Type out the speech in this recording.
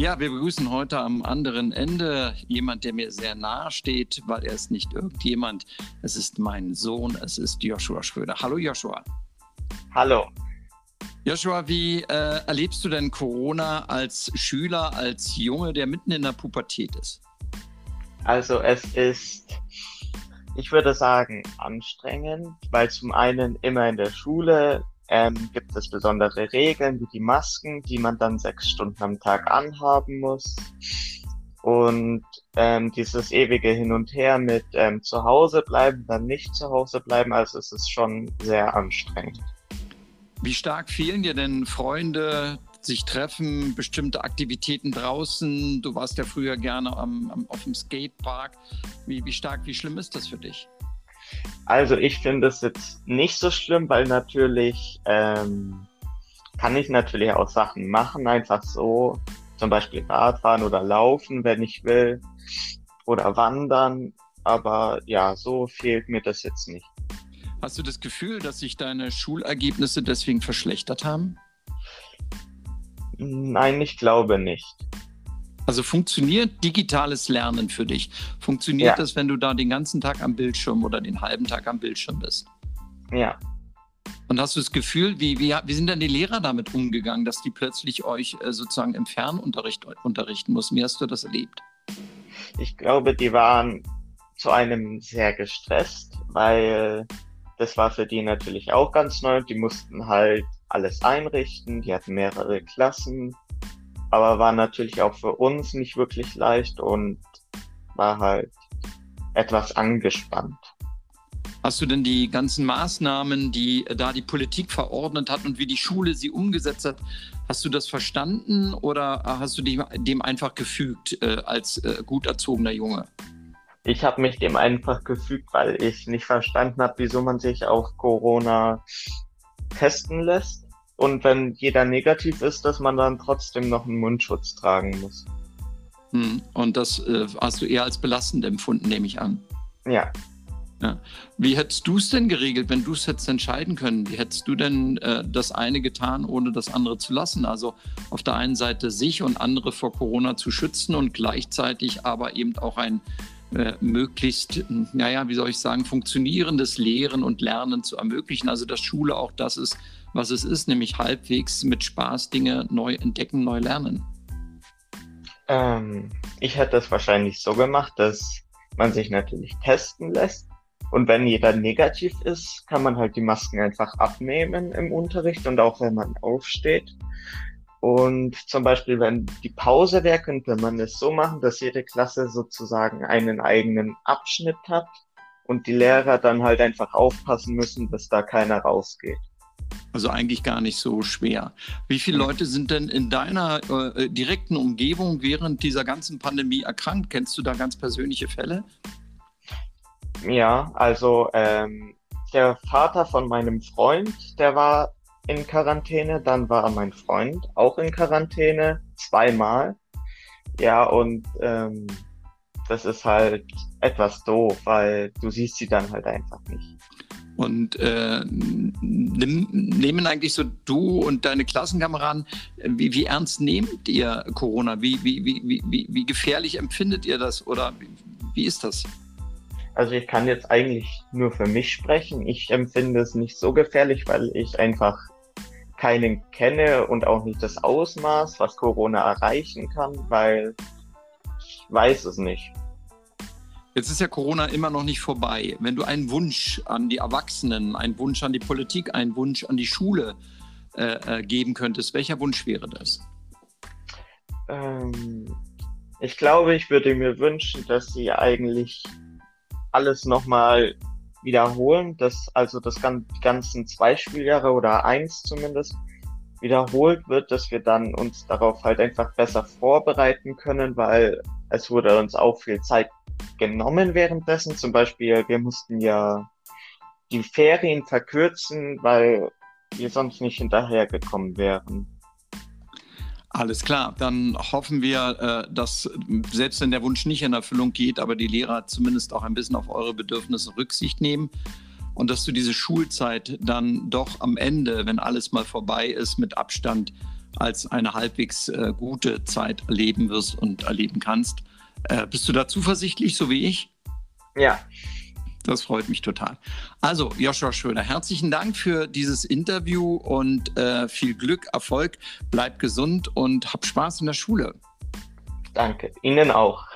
Ja, wir begrüßen heute am anderen Ende jemand, der mir sehr nahe steht, weil er ist nicht irgendjemand. Es ist mein Sohn, es ist Joshua Schröder. Hallo Joshua. Hallo. Joshua, wie äh, erlebst du denn Corona als Schüler, als Junge, der mitten in der Pubertät ist? Also es ist, ich würde sagen, anstrengend, weil zum einen immer in der Schule ähm, gibt es besondere Regeln wie die Masken, die man dann sechs Stunden am Tag anhaben muss. Und ähm, dieses ewige Hin und Her mit ähm, zu Hause bleiben, dann nicht zu Hause bleiben, also es ist schon sehr anstrengend. Wie stark fehlen dir denn Freunde, sich treffen, bestimmte Aktivitäten draußen? Du warst ja früher gerne am, am, auf dem Skatepark. Wie, wie stark, wie schlimm ist das für dich? Also ich finde es jetzt nicht so schlimm, weil natürlich ähm, kann ich natürlich auch Sachen machen, einfach so, zum Beispiel Radfahren oder Laufen, wenn ich will, oder wandern. Aber ja, so fehlt mir das jetzt nicht. Hast du das Gefühl, dass sich deine Schulergebnisse deswegen verschlechtert haben? Nein, ich glaube nicht. Also funktioniert digitales Lernen für dich? Funktioniert ja. das, wenn du da den ganzen Tag am Bildschirm oder den halben Tag am Bildschirm bist? Ja. Und hast du das Gefühl, wie, wie, wie sind denn die Lehrer damit umgegangen, dass die plötzlich euch äh, sozusagen im Fernunterricht unterrichten mussten? Wie hast du das erlebt? Ich glaube, die waren zu einem sehr gestresst, weil das war für die natürlich auch ganz neu. Die mussten halt alles einrichten, die hatten mehrere Klassen aber war natürlich auch für uns nicht wirklich leicht und war halt etwas angespannt. Hast du denn die ganzen Maßnahmen, die da die Politik verordnet hat und wie die Schule sie umgesetzt hat, hast du das verstanden oder hast du dem einfach gefügt äh, als äh, gut erzogener Junge? Ich habe mich dem einfach gefügt, weil ich nicht verstanden habe, wieso man sich auf Corona testen lässt und wenn jeder negativ ist, dass man dann trotzdem noch einen Mundschutz tragen muss. Hm. Und das äh, hast du eher als belastend empfunden, nehme ich an. Ja. ja. Wie hättest du es denn geregelt, wenn du es hättest entscheiden können? Wie hättest du denn äh, das eine getan, ohne das andere zu lassen? Also auf der einen Seite sich und andere vor Corona zu schützen und gleichzeitig aber eben auch ein äh, möglichst, naja, wie soll ich sagen, funktionierendes Lehren und Lernen zu ermöglichen. Also dass Schule auch das ist, was es ist, nämlich halbwegs mit Spaß Dinge neu entdecken, neu lernen? Ähm, ich hätte es wahrscheinlich so gemacht, dass man sich natürlich testen lässt. Und wenn jeder negativ ist, kann man halt die Masken einfach abnehmen im Unterricht und auch wenn man aufsteht. Und zum Beispiel, wenn die Pause wäre, könnte man es so machen, dass jede Klasse sozusagen einen eigenen Abschnitt hat und die Lehrer dann halt einfach aufpassen müssen, dass da keiner rausgeht. Also eigentlich gar nicht so schwer. Wie viele Leute sind denn in deiner äh, direkten Umgebung während dieser ganzen Pandemie erkrankt? Kennst du da ganz persönliche Fälle? Ja, also ähm, der Vater von meinem Freund, der war in Quarantäne, dann war mein Freund auch in Quarantäne, zweimal. Ja, und ähm, das ist halt etwas doof, weil du siehst sie dann halt einfach nicht. Und äh, nimm, nehmen eigentlich so du und deine Klassenkameraden, wie, wie ernst nehmt ihr Corona? Wie, wie, wie, wie, wie gefährlich empfindet ihr das oder wie, wie ist das? Also ich kann jetzt eigentlich nur für mich sprechen. Ich empfinde es nicht so gefährlich, weil ich einfach keinen kenne und auch nicht das Ausmaß, was Corona erreichen kann, weil ich weiß es nicht. Jetzt ist ja Corona immer noch nicht vorbei. Wenn du einen Wunsch an die Erwachsenen, einen Wunsch an die Politik, einen Wunsch an die Schule äh, äh, geben könntest, welcher Wunsch wäre das? Ähm, ich glaube, ich würde mir wünschen, dass sie eigentlich alles nochmal wiederholen, dass also das die ganzen zwei Spieljahre oder eins zumindest wiederholt wird, dass wir dann uns darauf halt einfach besser vorbereiten können, weil es wurde uns auch viel Zeit genommen währenddessen. Zum Beispiel, wir mussten ja die Ferien verkürzen, weil wir sonst nicht hinterhergekommen wären. Alles klar, dann hoffen wir, äh, dass selbst wenn der Wunsch nicht in Erfüllung geht, aber die Lehrer zumindest auch ein bisschen auf eure Bedürfnisse Rücksicht nehmen und dass du diese Schulzeit dann doch am Ende, wenn alles mal vorbei ist, mit Abstand als eine halbwegs äh, gute Zeit erleben wirst und erleben kannst. Äh, bist du da zuversichtlich, so wie ich? Ja. Das freut mich total. Also, Joshua Schröder, herzlichen Dank für dieses Interview und äh, viel Glück, Erfolg. Bleib gesund und hab Spaß in der Schule. Danke. Ihnen auch.